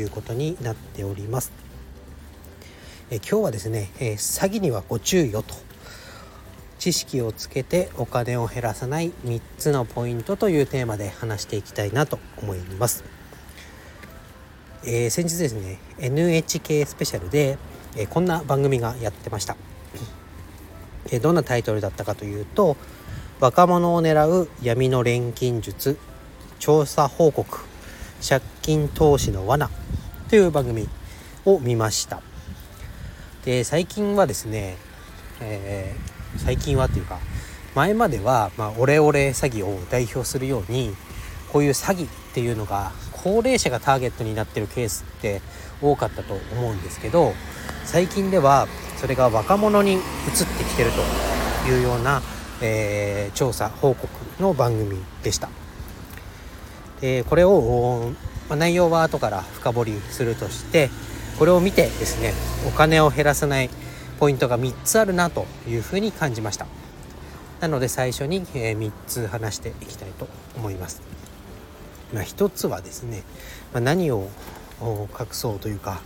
いうことになっております。え今日はですね、え詐欺にはご注意よと。知識をつけてお金を減らさない3つのポイントというテーマで話していきたいなと思います、えー、先日ですね NHK スペシャルで、えこんな番組がやってました、えどんなタイトルだったかというと若者を狙う闇の錬金術調査報告借金投資の罠という番組を見ましたで最近はですね、えー、最近はっていうか前までは、まあ、オレオレ詐欺を代表するようにこういう詐欺っていうのが高齢者がターゲットになってるケースって多かったと思うんですけど最近ではそれが若者に移ってきてるというような、えー、調査報告の番組でした。えー、これを、まあ、内容は後から深掘りするとしてこれを見てですねお金を減らさないポイントが3つあるなというふうに感じました。なので最初に、え、3つ話していきたいと思います、まあ、1つはですね、まあ、何を隠そうというか、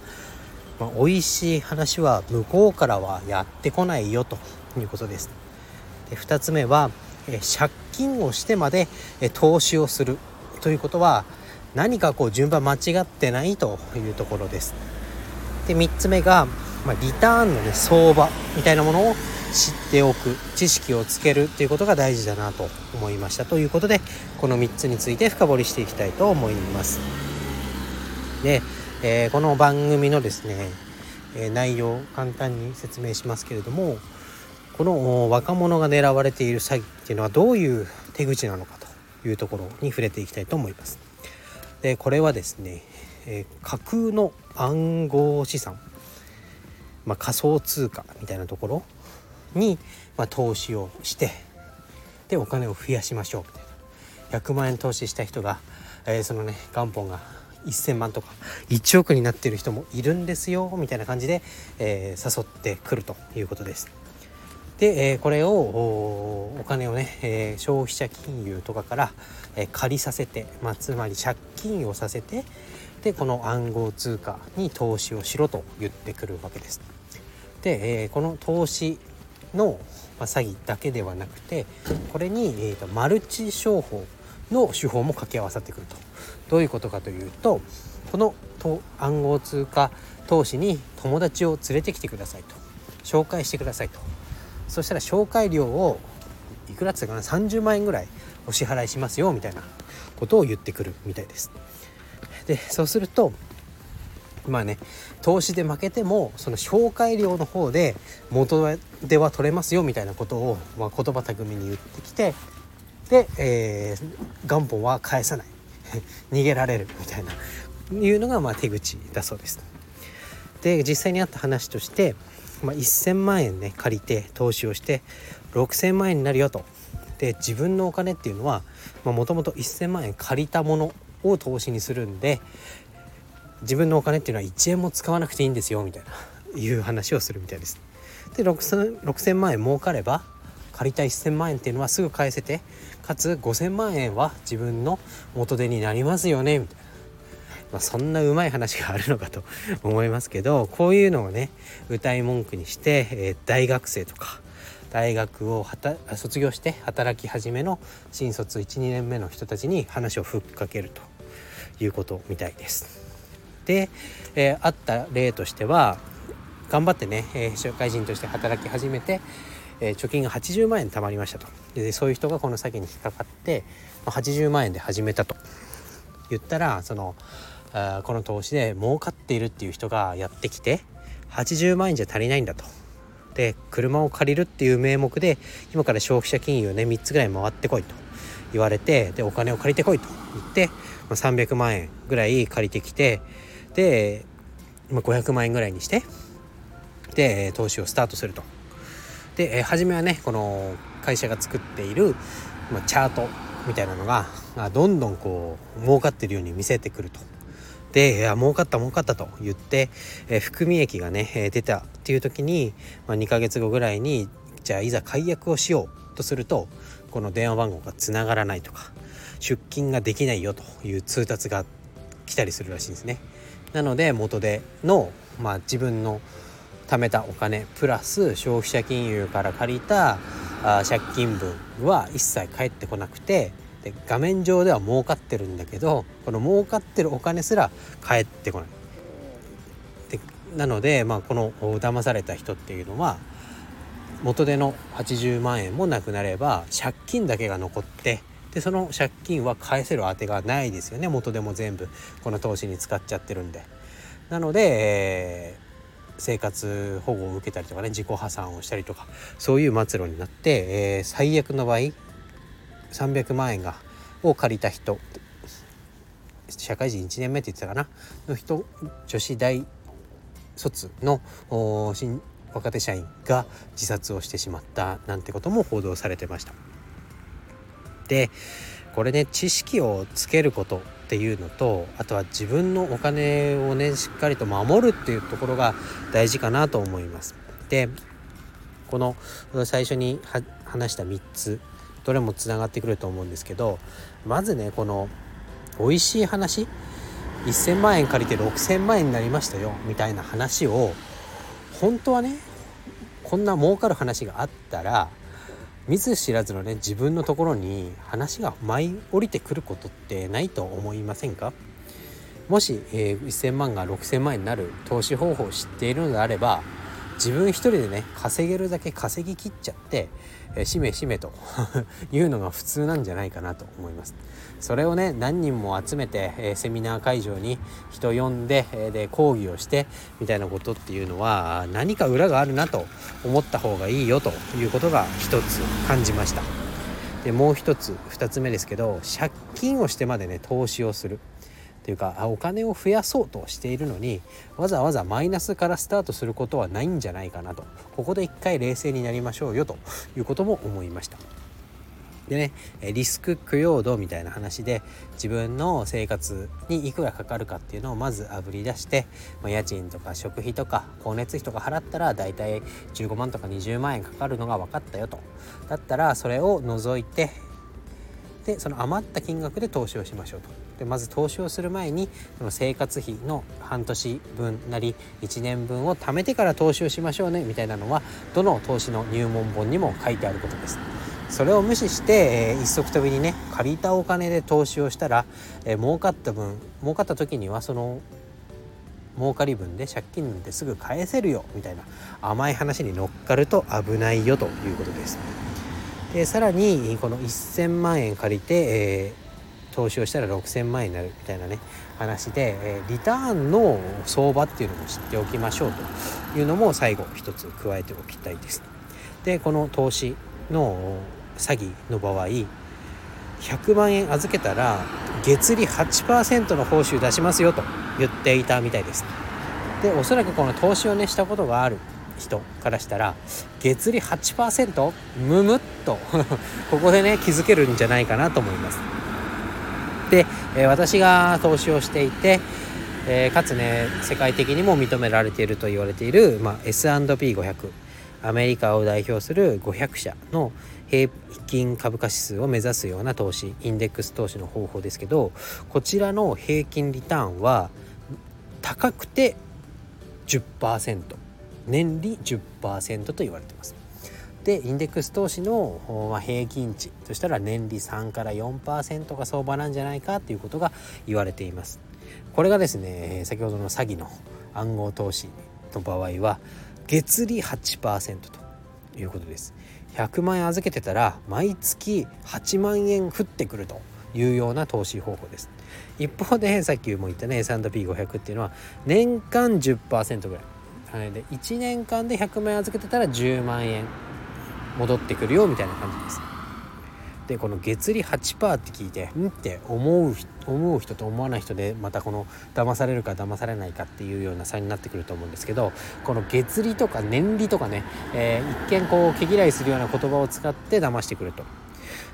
まあ、美味しい話は向こうからはやってこないよということです。で2つ目は、え、借金をしてまで、え、投資をするということは何かこう順番間違ってないというところです。で3つ目が、まあ、リターンのね相場みたいなものを知っておく知識をつけるっていうことが大事だなと思いましたということでこの3つについて深掘りしていきたいと思います。で、えー、この番組のですね、え、内容を簡単に説明しますけれどもこの若者が狙われている詐欺っていうのはどういう手口なのかというところに触れていきたいと思います。でこれはですね、え、架空の暗号資産、まあ、仮想通貨みたいなところに、まあ、投資をしてでお金を増やしましょうみたいな100万円投資した人が、えー、そのね元本が1,000万とか1億になってる人もいるんですよみたいな感じで、えー、誘ってくるということです。で、えー、これをお金をね、えー、消費者金融とかから、えー、借りさせて、まあ、つまり借金をさせてでこの暗号通貨に投資をしろと言ってくるわけです。で、えー、この投資の、まあ、詐欺だけではなくてこれに、えーと、マルチ商法の手法も掛け合わさってくると。どういうことかというとこのと暗号通貨投資に友達を連れてきてくださいと。紹介してくださいと。そしたら紹介料をいくらって言ったかな30万円ぐらいお支払いしますよみたいなことを言ってくるみたいです。でそうするとまあね投資で負けてもその紹介料の方で元では取れますよみたいなことを、まあ、言葉巧みに言ってきてで、えー、元本は返さない 逃げられるみたいないうのがまあ手口だそうです。で実際にあった話としてまあ、1,000万円ね借りて投資をして6,000万円になるよと。で自分のお金っていうのはもともと1,000万円借りたものを投資にするんで自分のお金っていうのは1円も使わなくていいんですよみたいないう話をするみたいです。で 6,000, 6,000万円儲かれば借りた1,000万円っていうのはすぐ返せてかつ5,000万円は自分の元手になりますよねみたいな。まあ、そんなうまい話があるのかと 思いますけどこういうのをね歌い文句にして、えー、大学生とか大学を卒業して働き始めの新卒12年目の人たちに話をふっかけるということみたいです。で、えー、あった例としては頑張ってね、えー、社会人として働き始めて、えー、貯金が80万円貯まりましたとでそういう人がこの詐欺に引っかかって80万円で始めたと言ったらそのあこの投資で儲かっているっていう人がやってきて80万円じゃ足りないんだと。で車を借りるっていう名目で今から消費者金融ね3つぐらい回ってこいと言われてでお金を借りてこいと言って、ま300万円ぐらい借りてきてで、まあ、500万円ぐらいにしてで投資をスタートすると。で初めはねこの会社が作っている、まあ、チャートみたいなのがどんどんこう儲かってるように見せてくると。で、いや、儲かった儲かったと言って、え含み益がね、え出たっていう時に、まあ、2ヶ月後ぐらいに、じゃあいざ解約をしようとすると、この電話番号がつながらないとか、出金ができないよという通達が来たりするらしいんですね。なので、元での、まあ、自分の貯めたお金プラス消費者金融から借りたあ借金分は一切返ってこなくてで画面上では儲かってるんだけどこの儲かってるお金すら返ってこない。でなので、まあ、この騙された人っていうのは元手の80万円もなくなれば借金だけが残ってでその借金は返せる当てがないですよね元でも全部この投資に使っちゃってるんで。なので、えー生活保護を受けたりとかね自己破産をしたりとかそういう末路になって、えー、最悪の場合300万円がを借りた人社会人1年目って言ってたかな？の人女子大卒の新若手社員が自殺をしてしまったなんてことも報道されてました。でこれね知識をつけることっていうのとあとは自分のお金をねしっかりと守るっていうところが大事かなと思います。でこの最初に話した3つどれもつながってくると思うんですけどまずねこの美味しい話。1,000万円借りて6,000万円になりましたよみたいな話を本当はねこんな儲かる話があったら見ず知らずのね自分のところに話が舞い降りてくることってないと思いませんか？もし、えー、1000万が6000万円になる投資方法を知っているのであれば自分一人でね稼げるだけ稼ぎきっちゃって、えー、しめしめと いうのが普通なんじゃないかなと思います。それをね何人も集めて、えー、セミナー会場に人呼んで,、えー、で講義をしてみたいなことっていうのは何か裏があるなと思った方がいいよということが一つ感じました。でもう一つ二つ目ですけど借金をしてまでね投資をする。というかお金を増やそうとしているのにわざわざマイナスからスタートすることはないんじゃないかなとここで一回冷静になりましょうよということも思いました。でねリスク供養度みたいな話で自分の生活にいくらかかるかっていうのをまずあぶり出して、まあ、家賃とか食費とか光熱費とか払ったら大体15万とか20万円かかるのが分かったよとだったらそれを除いてでその余った金額で投資をしましょうと。でまず投資をする前にその生活費の半年分なり1年分を貯めてから投資をしましょうねみたいなのはどの投資の入門本にも書いてあることです。それを無視して、えー、一足飛びにね借りたお金で投資をしたら、えー、儲かった分儲かった時にはその儲かり分で借金ですぐ返せるよみたいな甘い話に乗っかると危ないよということです。でさらにこの1,000万円借りて、えー、投資をしたら6,000万円になるみたいなね話で、えー、リターンの相場っていうのも知っておきましょうというのも最後一つ加えておきたいです。でこの投資の詐欺の場合100万円預けたら月利8%の報酬出しますよと言っていたみたいですでおそらくこの投資をねしたことがある人からしたら月利 8%? むむっと ここでね気づけるんじゃないかなと思います、え、私が投資をしていて、え、かつね世界的にも認められていると言われている、まあ、S&P500 アメリカを代表する500社の平均株価指数を目指すような投資インデックス投資の方法ですけどこちらの平均リターンは高くて10%年利10%と言われてます。でインデックス投資の、平均値としたら年利3から4%が相場なんじゃないかということが言われています。これがですね先ほどの詐欺の暗号投資の場合は月利8%ということです。100万円預けてたら毎月8万円降ってくるというような投資方法です一方でさっきも言ったね S&P500 っていうのは年間10%ぐらいで1年間で100万円預けてたら10万円戻ってくるよみたいな感じですでこの月利8%って聞いてんって思う思う人と思わない人でまたこの騙されるか騙されないかっていうような差になってくると思うんですけどこの月利とか年利とかね、えー、一見こう毛嫌いするような言葉を使って騙してくると。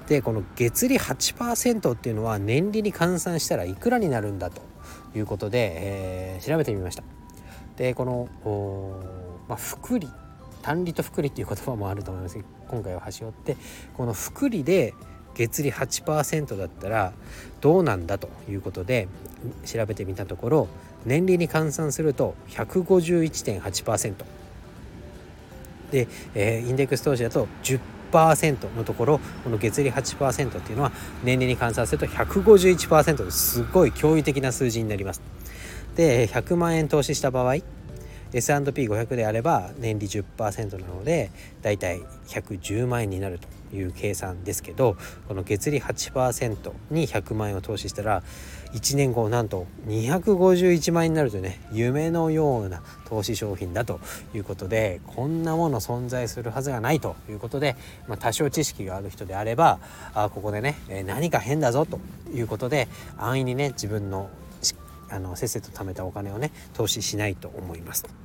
でこの月利8%っていうのは年利に換算したらいくらになるんだということで、えー、調べてみました。でこの、まあ、福利単利と福利っていう言葉もあると思いますけど今回は端折ってこの福利で月利8%だったらどうなんだということで調べてみたところ年利に換算すると151.8%で、えー、インデックス投資だと10%のところこの月利8%っていうのは年利に換算すると151%ですごい驚異的な数字になります。で100万円投資した場合 S&P500 であれば年利10%なのでだいたい110万円になるという計算ですけどこの月利8%に100万円を投資したら1年後なんと251万円になるというね夢のような投資商品だということでこんなもの存在するはずがないということで、まあ、多少知識がある人であればあここでね何か変だぞということで安易にね自分のあのせっせと貯めたお金をね投資しないと思います。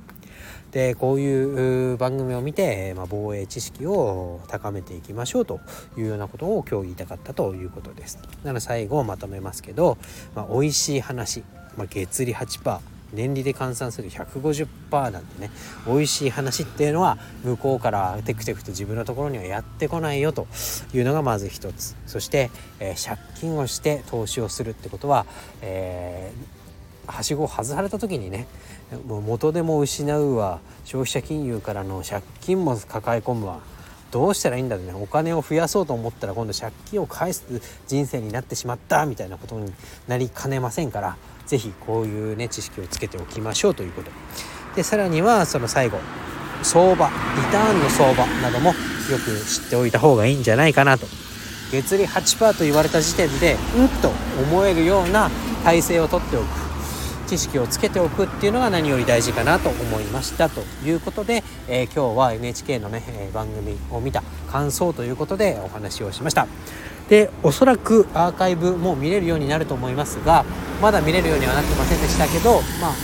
でこういう番組を見て、まあ、防衛知識を高めていきましょうというようなことを今日言いたかったということです。なので最後まとめますけど、まあ、美味しい話、まあ、月利8%年利で換算する150%なんてね美味しい話っていうのは向こうからテクテクと自分のところにはやってこないよというのがまず一つそして、えー、借金をして投資をするってことは、えー、はしごを外された時にねもう元でも失うわ。消費者金融からの借金も抱え込むわ。どうしたらいいんだろうね。お金を増やそうと思ったら今度借金を返す人生になってしまったみたいなことになりかねませんから。是非こういうね知識をつけておきましょうということ。でさらにはその最後。相場。リターンの相場などもよく知っておいた方がいいんじゃないかなと。月利8%と言われた時点でうんと思えるような体制をとっておく。知識をつけておくっていうのが何より大事かなと思いましたということで、えー、今日は NHK のね、え番組を見た感想ということでお話をしました。でおそらくアーカイブも見れるようになると思いますがまだ見れるようにはなってませんでしたけどま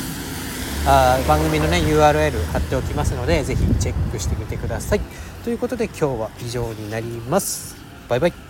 ああ番組のね URL 貼っておきますので是非チェックしてみてください。ということで今日は以上になります。バイバイ。